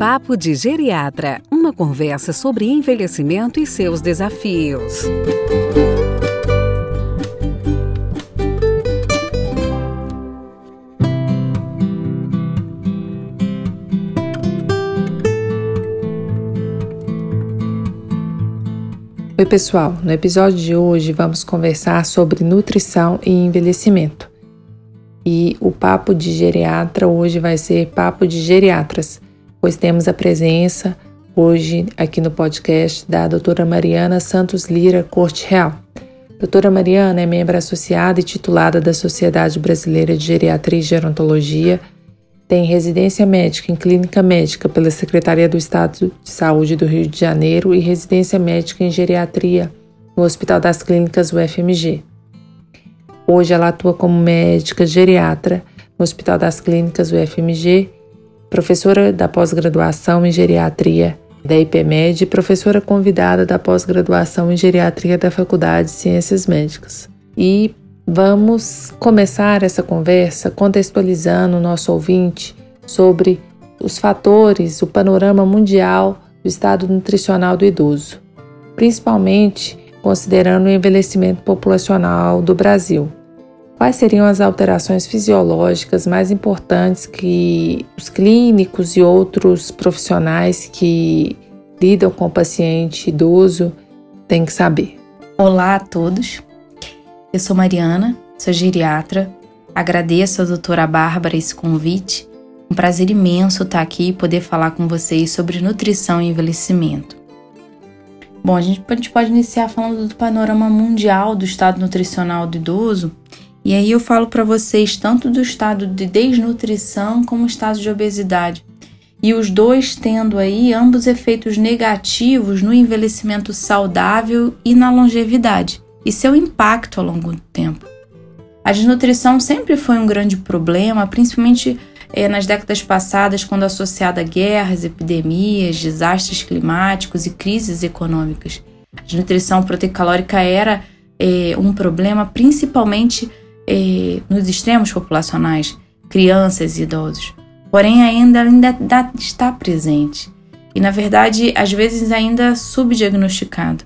Papo de Geriatra uma conversa sobre envelhecimento e seus desafios. Oi, pessoal. No episódio de hoje vamos conversar sobre nutrição e envelhecimento. E o papo de geriatra hoje vai ser papo de geriatras, pois temos a presença hoje aqui no podcast da doutora Mariana Santos Lira Corte Real. Doutora Mariana é membro associada e titulada da Sociedade Brasileira de Geriatria e Gerontologia, tem residência médica em clínica médica pela Secretaria do Estado de Saúde do Rio de Janeiro e residência médica em geriatria no Hospital das Clínicas UFMG. Hoje ela atua como médica geriatra no Hospital das Clínicas UFMG, professora da pós-graduação em geriatria da IPMED e professora convidada da pós-graduação em geriatria da Faculdade de Ciências Médicas. E vamos começar essa conversa contextualizando o nosso ouvinte sobre os fatores, o panorama mundial do estado nutricional do idoso, principalmente considerando o envelhecimento populacional do Brasil. Quais seriam as alterações fisiológicas mais importantes que os clínicos e outros profissionais que lidam com o paciente idoso têm que saber? Olá a todos. Eu sou Mariana, sou geriatra. Agradeço à doutora Bárbara esse convite. Um prazer imenso estar aqui e poder falar com vocês sobre nutrição e envelhecimento. Bom, a a gente pode iniciar falando do panorama mundial do estado nutricional do idoso e aí eu falo para vocês tanto do estado de desnutrição como estado de obesidade. E os dois tendo aí ambos efeitos negativos no envelhecimento saudável e na longevidade e seu impacto ao longo do tempo. A desnutrição sempre foi um grande problema, principalmente é, nas décadas passadas, quando associada a guerras, epidemias, desastres climáticos e crises econômicas. A desnutrição proteicalórica era é, um problema principalmente eh, nos extremos populacionais, crianças e idosos. Porém, ainda, ainda está presente e, na verdade, às vezes ainda subdiagnosticado.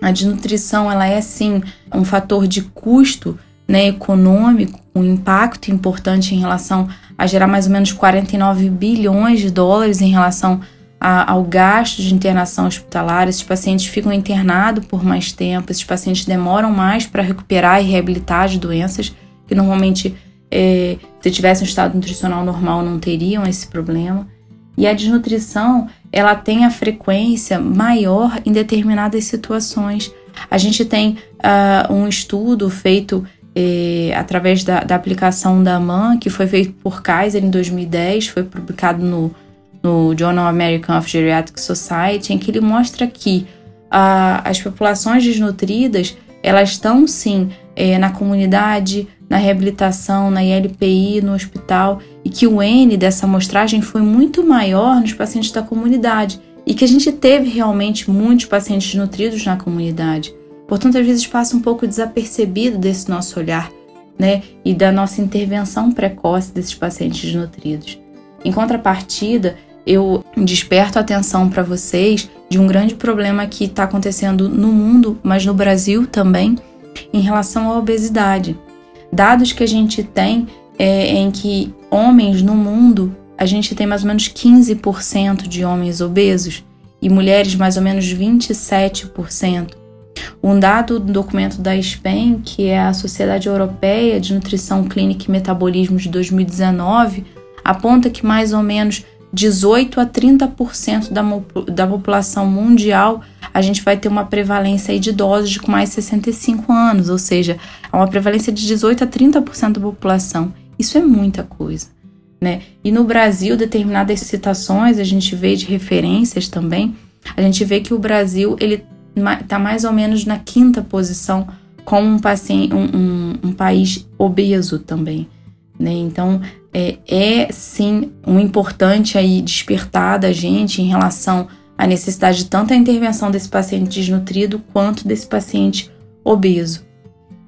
A desnutrição ela é sim um fator de custo né, econômico, um impacto importante em relação a gerar mais ou menos 49 bilhões de dólares em relação a, ao gasto de internação hospitalar. Esses pacientes ficam internados por mais tempo, esses pacientes demoram mais para recuperar e reabilitar de doenças que normalmente, é, se tivesse um estado nutricional normal, não teriam esse problema. E a desnutrição, ela tem a frequência maior em determinadas situações. A gente tem uh, um estudo feito eh, através da, da, aplicação da MAN, que foi feito por Kaiser em 2010, foi publicado no no Journal American of Geriatric Society, em que ele mostra que as populações desnutridas elas estão sim é, na comunidade, na reabilitação, na ILPI, no hospital, e que o N dessa amostragem foi muito maior nos pacientes da comunidade e que a gente teve realmente muitos pacientes nutridos na comunidade. Portanto, às vezes passa um pouco desapercebido desse nosso olhar, né, e da nossa intervenção precoce desses pacientes desnutridos. Em contrapartida, eu desperto a atenção para vocês de um grande problema que está acontecendo no mundo, mas no Brasil também, em relação à obesidade. Dados que a gente tem é em que homens no mundo, a gente tem mais ou menos 15% de homens obesos e mulheres mais ou menos 27%. Um dado do documento da SPEN, que é a Sociedade Europeia de Nutrição Clínica e Metabolismo de 2019, aponta que mais ou menos 18 a 30% da, da população mundial, a gente vai ter uma prevalência aí de idosos de com mais de 65 anos, ou seja, uma prevalência de 18 a 30% da população. Isso é muita coisa. Né? E no Brasil, determinadas citações, a gente vê de referências também, a gente vê que o Brasil ele está mais ou menos na quinta posição como um, paciente, um, um, um país obeso também. Né? Então, é, é sim um importante aí despertar da gente em relação à necessidade de tanto a intervenção desse paciente desnutrido quanto desse paciente obeso.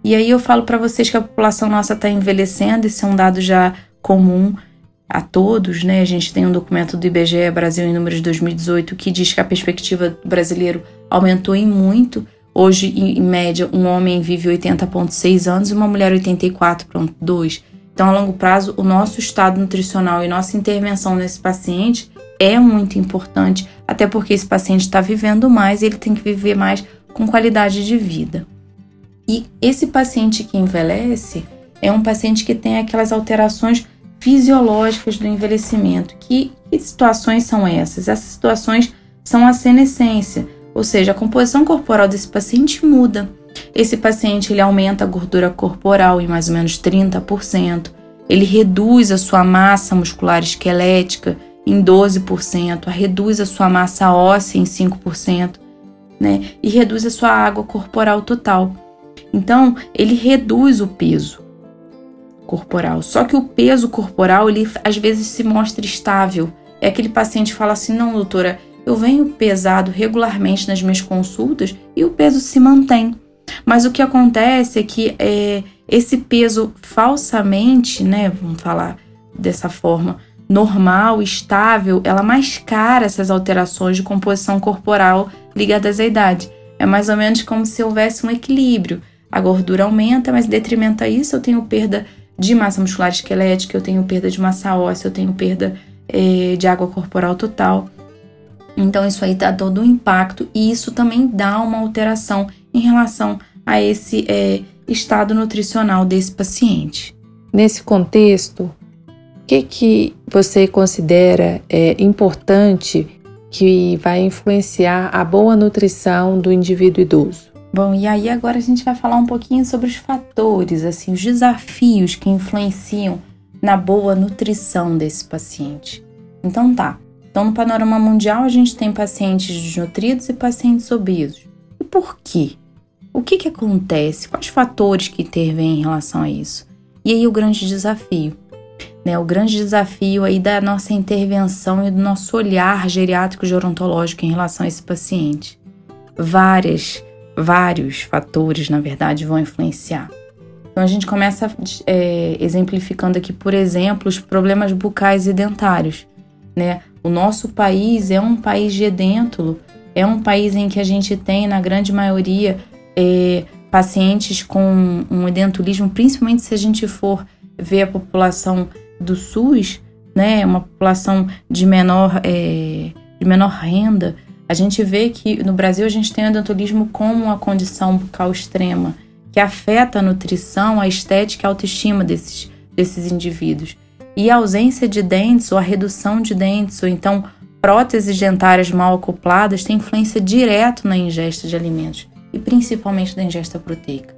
E aí eu falo para vocês que a população nossa está envelhecendo, isso é um dado já comum. a todos, né? A gente tem um documento do IBGE Brasil em números de 2018 que diz que a perspectiva do brasileiro aumentou em muito. Hoje, em média, um homem vive 80,6 anos e uma mulher 84,2. Então, a longo prazo, o nosso estado nutricional e nossa intervenção nesse paciente é muito importante, até porque esse paciente está vivendo mais e ele tem que viver mais com qualidade de vida. E esse paciente que envelhece é um paciente que tem aquelas alterações fisiológicas do envelhecimento. Que, que situações são essas? Essas situações são a senescência, ou seja, a composição corporal desse paciente muda. Esse paciente ele aumenta a gordura corporal em mais ou menos 30%, ele reduz a sua massa muscular esquelética em 12%, reduz a sua massa óssea em 5%, né? E reduz a sua água corporal total. Então, ele reduz o peso corporal. Só que o peso corporal, ele às vezes se mostra estável. É aquele paciente que fala assim: "Não, doutora, eu venho pesado regularmente nas minhas consultas e o peso se mantém". Mas o que acontece é que é, esse peso falsamente, né, vamos falar dessa forma, normal, estável, ela mascara essas alterações de composição corporal ligadas à idade. É mais ou menos como se houvesse um equilíbrio. A gordura aumenta, mas detrimento a isso eu tenho perda de massa muscular esquelética, eu tenho perda de massa óssea, eu tenho perda é, de água corporal total. Então isso aí dá todo um impacto e isso também dá uma alteração em relação a esse é, estado nutricional desse paciente. Nesse contexto, o que, que você considera é, importante que vai influenciar a boa nutrição do indivíduo idoso? Bom, e aí agora a gente vai falar um pouquinho sobre os fatores, assim, os desafios que influenciam na boa nutrição desse paciente. Então tá. Então no panorama mundial a gente tem pacientes desnutridos e pacientes obesos. E por quê? O que que acontece? Quais fatores que intervêm em relação a isso? E aí o grande desafio, né? O grande desafio aí da nossa intervenção e do nosso olhar geriátrico gerontológico em relação a esse paciente. Várias vários fatores, na verdade, vão influenciar. Então a gente começa é, exemplificando aqui, por exemplo, os problemas bucais e dentários. Né? O nosso país é um país gedêntulo, é um país em que a gente tem, na grande maioria, é, pacientes com um edentulismo, principalmente se a gente for ver a população do SUS, né, uma população de menor, é, de menor renda, a gente vê que no Brasil a gente tem o odontologismo como uma condição bucal extrema, que afeta a nutrição, a estética e a autoestima desses, desses indivíduos. E a ausência de dentes ou a redução de dentes, ou então próteses dentárias mal acopladas, tem influência direta na ingesta de alimentos, e principalmente da ingesta proteica.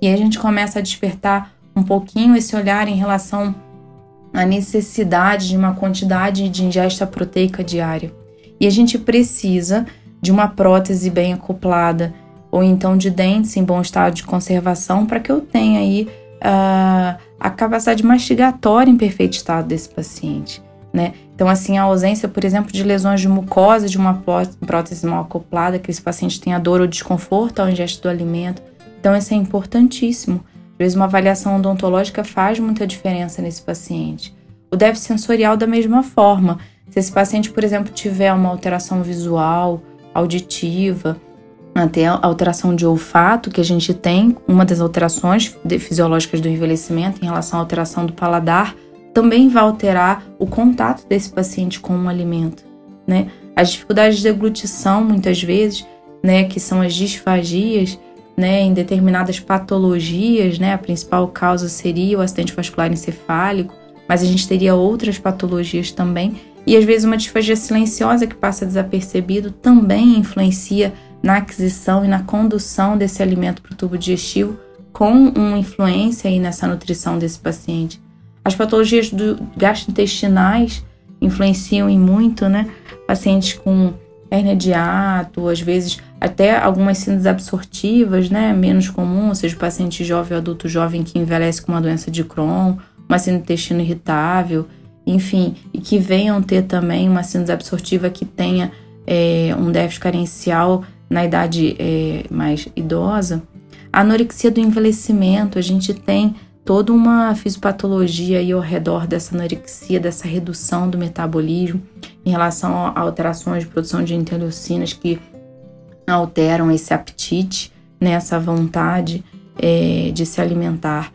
E aí a gente começa a despertar um pouquinho esse olhar em relação à necessidade de uma quantidade de ingesta proteica diária. E a gente precisa de uma prótese bem acoplada ou então de dentes em bom estado de conservação para que eu tenha aí uh, a capacidade mastigatória em perfeito estado desse paciente. Né? Então, assim, a ausência, por exemplo, de lesões de mucosa de uma prótese mal acoplada, que esse paciente tenha dor ou desconforto ao ingesto do alimento. Então, isso é importantíssimo. Às vezes, uma avaliação odontológica faz muita diferença nesse paciente. O déficit sensorial, da mesma forma. Se esse paciente, por exemplo, tiver uma alteração visual, auditiva, até alteração de olfato, que a gente tem, uma das alterações fisiológicas do envelhecimento em relação à alteração do paladar, também vai alterar o contato desse paciente com o alimento, né? As dificuldades de deglutição, muitas vezes, né, que são as disfagias, né, em determinadas patologias, né, a principal causa seria o acidente vascular encefálico, mas a gente teria outras patologias também e às vezes uma disfagia silenciosa que passa desapercebido também influencia na aquisição e na condução desse alimento para o tubo digestivo, com uma influência aí nessa nutrição desse paciente. As patologias do gastrointestinais influenciam em muito, né? Pacientes com hernia de ato, às vezes até algumas síndromes absortivas, né? Menos comum, seja, paciente jovem ou adulto jovem que envelhece com uma doença de Crohn, uma síndrome intestino irritável, enfim, e que venham ter também uma síndrome absortiva que tenha é, um déficit carencial na idade é, mais idosa. A anorexia do envelhecimento, a gente tem toda uma fisiopatologia aí ao redor dessa anorexia, dessa redução do metabolismo, em relação a alterações de produção de interleucinas que alteram esse apetite, né, essa vontade é, de se alimentar.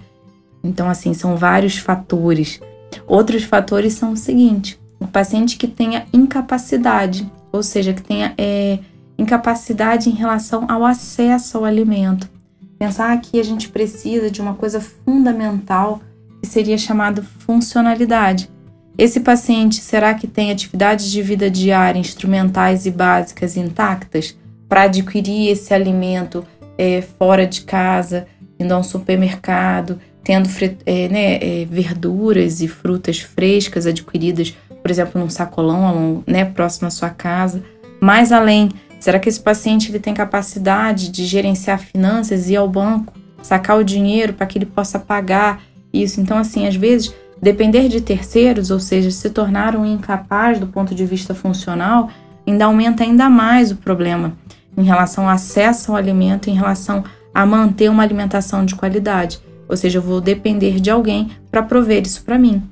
Então, assim, são vários fatores. Outros fatores são o seguinte: o paciente que tenha incapacidade, ou seja, que tenha é, incapacidade em relação ao acesso ao alimento. Pensar que a gente precisa de uma coisa fundamental que seria chamada funcionalidade. Esse paciente será que tem atividades de vida diária, instrumentais e básicas intactas para adquirir esse alimento é, fora de casa, indo a um supermercado, tendo é, né, é, verduras e frutas frescas adquiridas, por exemplo, num sacolão né, próximo à sua casa. Mais além Será que esse paciente ele tem capacidade de gerenciar finanças, ir ao banco, sacar o dinheiro para que ele possa pagar isso? Então, assim, às vezes, depender de terceiros, ou seja, se tornar um incapaz do ponto de vista funcional, ainda aumenta ainda mais o problema em relação ao acesso ao alimento, em relação a manter uma alimentação de qualidade. Ou seja, eu vou depender de alguém para prover isso para mim.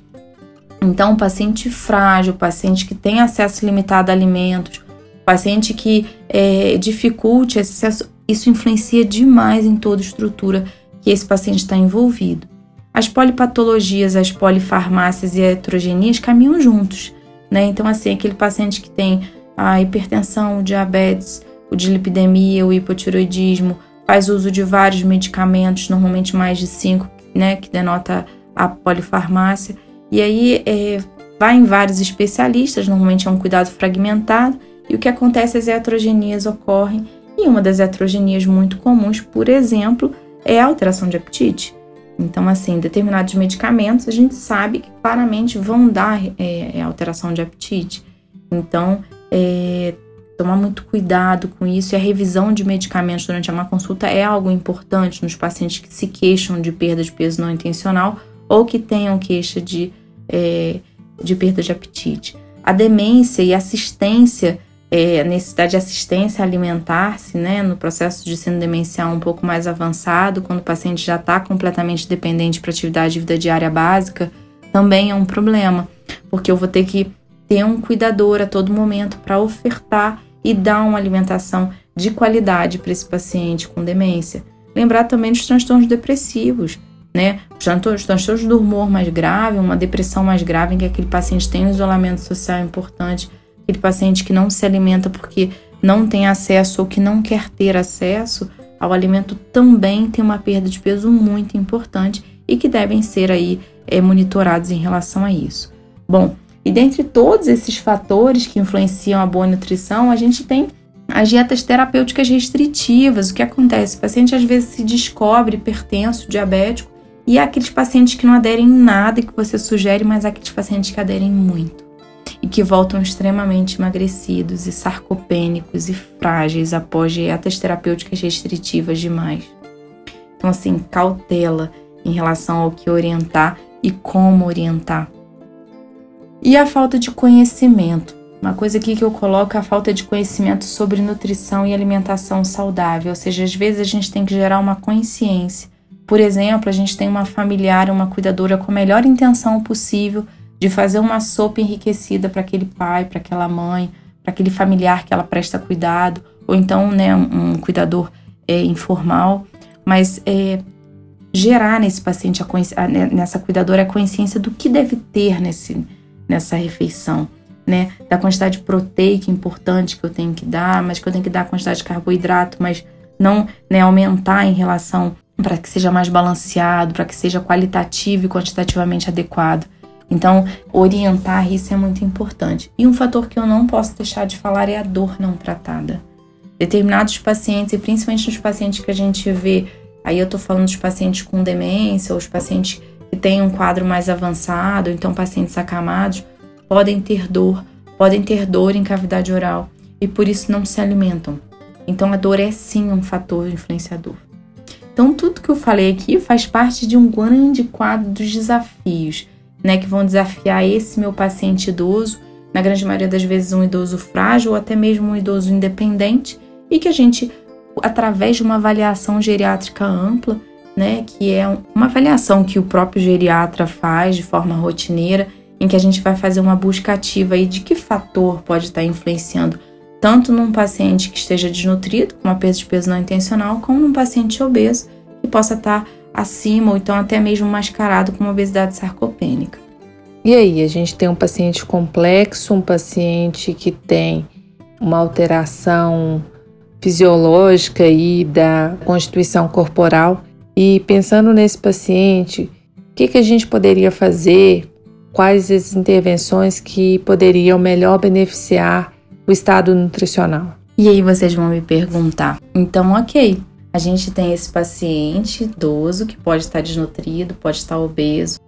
Então, o paciente frágil, o paciente que tem acesso limitado a alimentos, paciente que é, dificulte esse acesso, isso influencia demais em toda a estrutura que esse paciente está envolvido. As polipatologias, as polifarmácias e a caminham juntos, né? Então, assim, aquele paciente que tem a hipertensão, o diabetes, o dilipidemia, o hipotiroidismo, faz uso de vários medicamentos, normalmente mais de cinco, né? Que denota a polifarmácia. E aí é, vai em vários especialistas, normalmente é um cuidado fragmentado, e o que acontece, as heterogenias ocorrem, e uma das heterogenias muito comuns, por exemplo, é a alteração de apetite. Então, assim, determinados medicamentos a gente sabe que claramente vão dar é, é alteração de apetite. Então, é, tomar muito cuidado com isso e a revisão de medicamentos durante uma consulta é algo importante nos pacientes que se queixam de perda de peso não intencional ou que tenham queixa de, é, de perda de apetite. A demência e assistência é, necessidade de assistência alimentar-se, né, no processo de síndrome demencial um pouco mais avançado, quando o paciente já está completamente dependente para atividade de vida diária básica, também é um problema, porque eu vou ter que ter um cuidador a todo momento para ofertar e dar uma alimentação de qualidade para esse paciente com demência. Lembrar também dos transtornos depressivos, né? Os transtornos do humor mais grave, uma depressão mais grave em que aquele paciente tem um isolamento social importante aquele paciente que não se alimenta porque não tem acesso ou que não quer ter acesso ao alimento também tem uma perda de peso muito importante e que devem ser aí é, monitorados em relação a isso. Bom, e dentre todos esses fatores que influenciam a boa nutrição, a gente tem as dietas terapêuticas restritivas. O que acontece? O paciente às vezes se descobre hipertenso, diabético, e aqueles pacientes que não aderem em nada que você sugere, mas aqueles pacientes que aderem muito e que voltam extremamente emagrecidos e sarcopênicos e frágeis após dietas terapêuticas restritivas demais. Então, assim, cautela em relação ao que orientar e como orientar. E a falta de conhecimento. Uma coisa aqui que eu coloco é a falta de conhecimento sobre nutrição e alimentação saudável, ou seja, às vezes a gente tem que gerar uma consciência. Por exemplo, a gente tem uma familiar, uma cuidadora com a melhor intenção possível de fazer uma sopa enriquecida para aquele pai, para aquela mãe, para aquele familiar que ela presta cuidado, ou então né, um, cuidador é, informal, mas é, gerar nesse paciente, a, a, né, nessa cuidadora, a consciência do que deve ter nesse, nessa refeição. Né, da quantidade proteica importante que eu tenho que dar, mas que eu tenho que dar a quantidade de carboidrato, mas não né, aumentar em relação para que seja mais balanceado, para que seja qualitativo e quantitativamente adequado. Então, orientar isso é muito importante. E um fator que eu não posso deixar de falar é a dor não tratada. Determinados pacientes, e principalmente os pacientes que a gente vê, aí eu tô falando dos pacientes com demência, ou os pacientes que têm um quadro mais avançado, então pacientes acamados, podem ter dor, podem ter dor em cavidade oral e por isso não se alimentam. Então a dor é sim um fator influenciador. Então tudo que eu falei aqui faz parte de um grande quadro dos desafios né, que vão desafiar esse meu paciente idoso, na grande maioria das vezes um idoso frágil ou até mesmo um idoso independente, e que a gente, através de uma avaliação geriátrica ampla, né, que é uma avaliação que o próprio geriatra faz de forma rotineira, em que a gente vai fazer uma busca ativa aí de que fator pode estar influenciando tanto num paciente que esteja desnutrido, com uma perda de peso não intencional, como num paciente obeso que possa estar acima ou então até mesmo mascarado com uma obesidade sarcopênica. E aí, a gente tem um paciente complexo, um paciente que tem uma alteração fisiológica aí da constituição corporal e pensando nesse paciente, o que, que a gente poderia fazer? Quais as intervenções que poderiam melhor beneficiar o estado nutricional? E aí vocês vão me perguntar, então ok, a gente tem esse paciente idoso que pode estar desnutrido, pode estar obeso,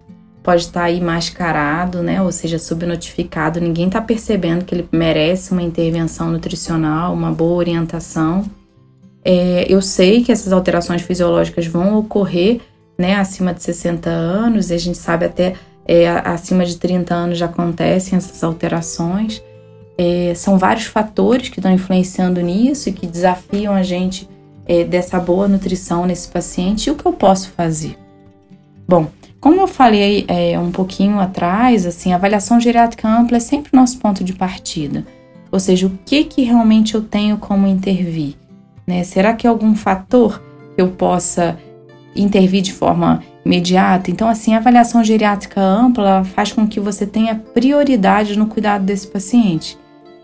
pode estar aí mascarado, né? Ou seja, subnotificado. Ninguém está percebendo que ele merece uma intervenção nutricional, uma boa orientação. É, eu sei que essas alterações fisiológicas vão ocorrer né, acima de 60 anos, e a gente sabe até é, acima de 30 anos já acontecem essas alterações. É, são vários fatores que estão influenciando nisso e que desafiam a gente é, dessa boa nutrição nesse paciente. E o que eu posso fazer? Bom, como eu falei é, um pouquinho atrás, assim, a avaliação geriátrica ampla é sempre o nosso ponto de partida. Ou seja, o que, que realmente eu tenho como intervir? Né? Será que é algum fator que eu possa intervir de forma imediata? Então, assim, a avaliação geriátrica ampla faz com que você tenha prioridade no cuidado desse paciente.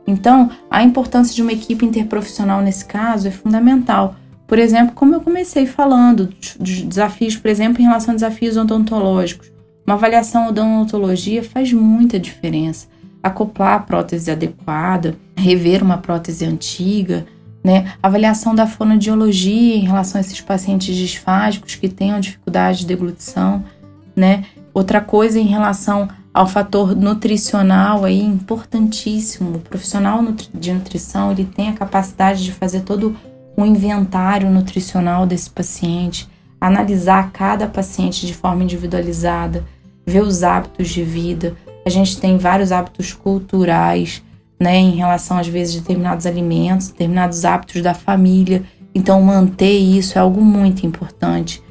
Então, a importância de uma equipe interprofissional nesse caso é fundamental. Por exemplo, como eu comecei falando, de desafios, por exemplo, em relação a desafios odontológicos. Uma avaliação odontologia faz muita diferença. Acoplar a prótese adequada, rever uma prótese antiga, né? Avaliação da fonodiologia em relação a esses pacientes disfásicos que tenham dificuldade de deglutição, né? Outra coisa em relação ao fator nutricional aí importantíssimo. O profissional de nutrição, ele tem a capacidade de fazer todo um inventário nutricional desse paciente, analisar cada paciente de forma individualizada, ver os hábitos de vida. A gente tem vários hábitos culturais, né, em relação às vezes a determinados alimentos, determinados hábitos da família. Então, manter isso é algo muito importante.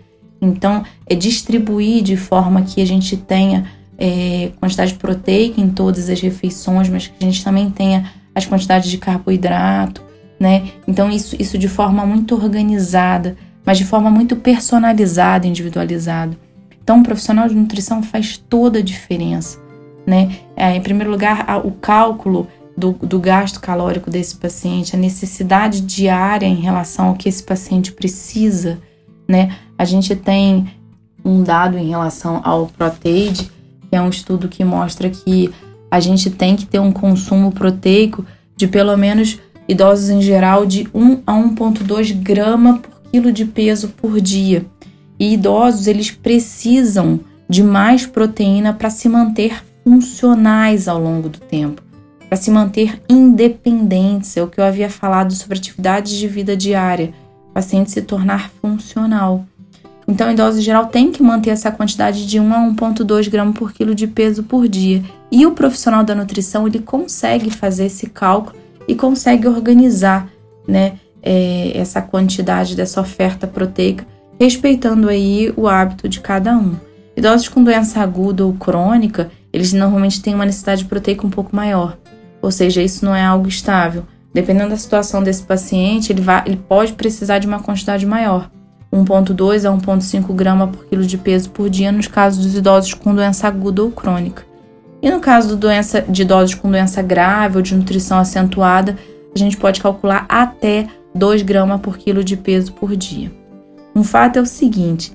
Então, é distribuir de forma que a gente tenha é, quantidade proteica em todas as refeições, mas que a gente também tenha as quantidades de carboidrato, né? Então, isso, isso de forma muito organizada, mas de forma muito personalizada, individualizada. Então, um profissional de nutrição faz toda a diferença, né? É, em primeiro lugar, o cálculo do, do gasto calórico desse paciente, a necessidade diária em relação ao que esse paciente precisa, né? A gente tem um dado em relação ao Proteid, que é um estudo que mostra que a gente tem que ter um consumo proteico de pelo menos idosos em geral de 1 a 1,2 grama por quilo de peso por dia. E idosos eles precisam de mais proteína para se manter funcionais ao longo do tempo para se manter independentes, é o que eu havia falado sobre atividades de vida diária, paciente se tornar funcional. Então, idosos em geral tem que manter essa quantidade de 1 a 1,2 gramas por quilo de peso por dia. E o profissional da nutrição ele consegue fazer esse cálculo e consegue organizar, né, é, essa quantidade dessa oferta proteica, respeitando aí o hábito de cada um. Idosos com doença aguda ou crônica, eles normalmente têm uma necessidade proteica um pouco maior ou seja, isso não é algo estável. Dependendo da situação desse paciente, ele, vai, ele pode precisar de uma quantidade maior, 1,2 a 1,5 grama por quilo de peso por dia nos casos dos idosos com doença aguda ou crônica. E no caso do doença, de idosos com doença grave ou de nutrição acentuada, a gente pode calcular até 2 gramas por quilo de peso por dia. Um fato é o seguinte: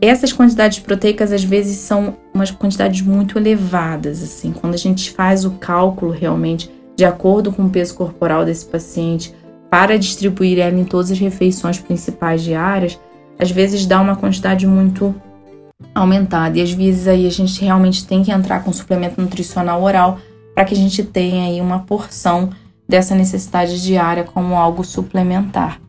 essas quantidades proteicas às vezes são umas quantidades muito elevadas, assim, quando a gente faz o cálculo realmente de acordo com o peso corporal desse paciente para distribuir ela em todas as refeições principais diárias, às vezes dá uma quantidade muito aumentada e às vezes aí a gente realmente tem que entrar com suplemento nutricional oral para que a gente tenha aí uma porção dessa necessidade diária como algo suplementar.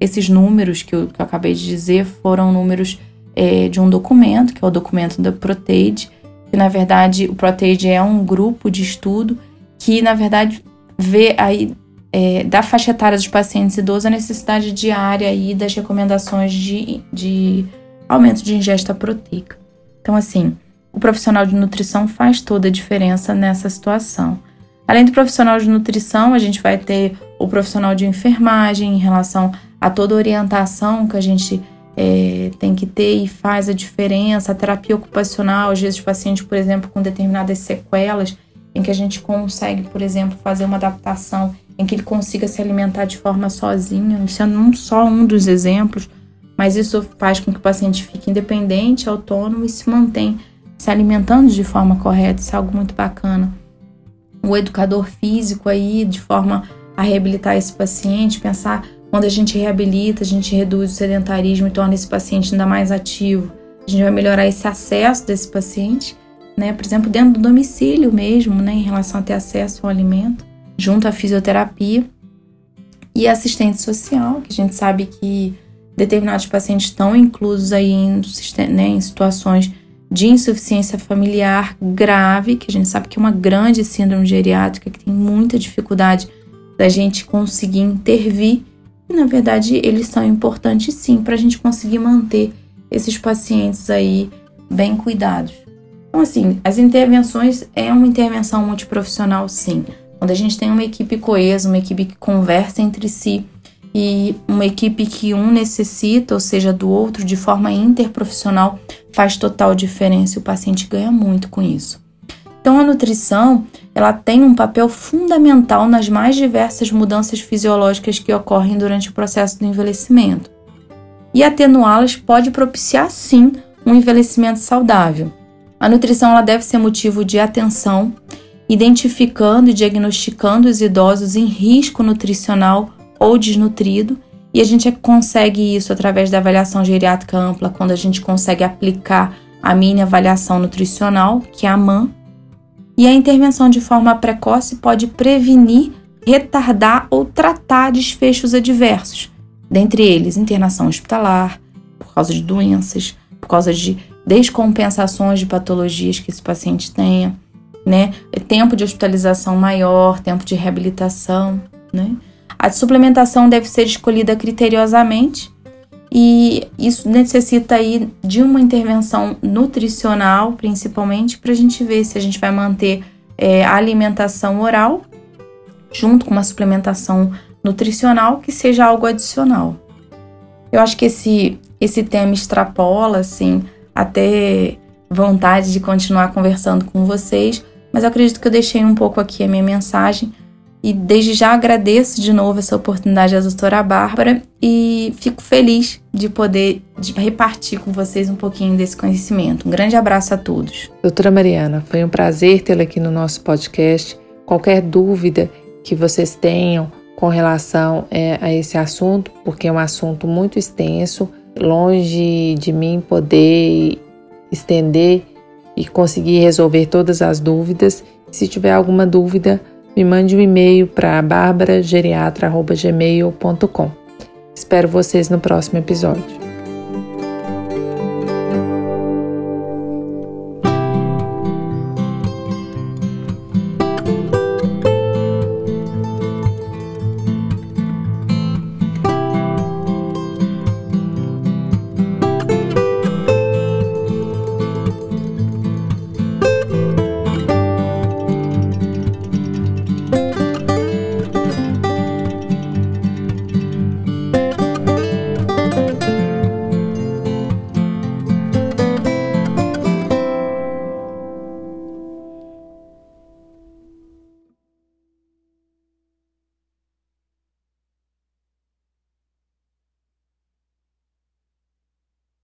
Esses números que eu, que eu acabei de dizer foram números é, de um documento, que é o documento da Proteid, que na verdade o Proteid é um grupo de estudo que na verdade vê aí é, da faixa etária dos pacientes idosos a necessidade diária aí das recomendações de, de aumento de ingesta proteica. Então, assim, o profissional de nutrição faz toda a diferença nessa situação. Além do profissional de nutrição, a gente vai ter o profissional de enfermagem em relação a toda a orientação que a gente é, tem que ter e faz a diferença. A terapia ocupacional, às vezes o paciente, por exemplo, com determinadas sequelas, em que a gente consegue, por exemplo, fazer uma adaptação em que ele consiga se alimentar de forma sozinho. É não só um dos exemplos, mas isso faz com que o paciente fique independente, autônomo e se mantenha se alimentando de forma correta. Isso é algo muito bacana o educador físico aí de forma a reabilitar esse paciente, pensar quando a gente reabilita, a gente reduz o sedentarismo e torna esse paciente ainda mais ativo. A gente vai melhorar esse acesso desse paciente, né? Por exemplo, dentro do domicílio mesmo, né? Em relação a ter acesso ao alimento, junto à fisioterapia e assistente social, que a gente sabe que determinados pacientes estão inclusos aí em, né, em situações de insuficiência familiar grave, que a gente sabe que é uma grande síndrome geriátrica, que tem muita dificuldade da gente conseguir intervir. E na verdade, eles são importantes sim para a gente conseguir manter esses pacientes aí bem cuidados. Então, assim, as intervenções é uma intervenção multiprofissional, sim. Quando a gente tem uma equipe coesa, uma equipe que conversa entre si, e uma equipe que um necessita, ou seja, do outro, de forma interprofissional, faz total diferença e o paciente ganha muito com isso. Então, a nutrição ela tem um papel fundamental nas mais diversas mudanças fisiológicas que ocorrem durante o processo do envelhecimento. E atenuá-las pode propiciar, sim, um envelhecimento saudável. A nutrição ela deve ser motivo de atenção, identificando e diagnosticando os idosos em risco nutricional ou desnutrido, e a gente consegue isso através da avaliação geriátrica ampla, quando a gente consegue aplicar a mini avaliação nutricional, que é a MAN, e a intervenção de forma precoce pode prevenir, retardar ou tratar desfechos adversos, dentre eles internação hospitalar, por causa de doenças, por causa de descompensações de patologias que esse paciente tenha, né? Tempo de hospitalização maior, tempo de reabilitação, né? A suplementação deve ser escolhida criteriosamente e isso necessita aí de uma intervenção nutricional, principalmente, para a gente ver se a gente vai manter é, a alimentação oral junto com uma suplementação nutricional que seja algo adicional. Eu acho que esse, esse tema extrapola, assim, até vontade de continuar conversando com vocês, mas eu acredito que eu deixei um pouco aqui a minha mensagem e desde já agradeço de novo essa oportunidade à doutora Bárbara e fico feliz de poder de repartir com vocês um pouquinho desse conhecimento. Um grande abraço a todos. Doutora Mariana, foi um prazer tê-la aqui no nosso podcast. Qualquer dúvida que vocês tenham com relação é, a esse assunto, porque é um assunto muito extenso, longe de mim poder estender e conseguir resolver todas as dúvidas. Se tiver alguma dúvida, me mande um e-mail para barbarageriatra.gmail.com. Espero vocês no próximo episódio.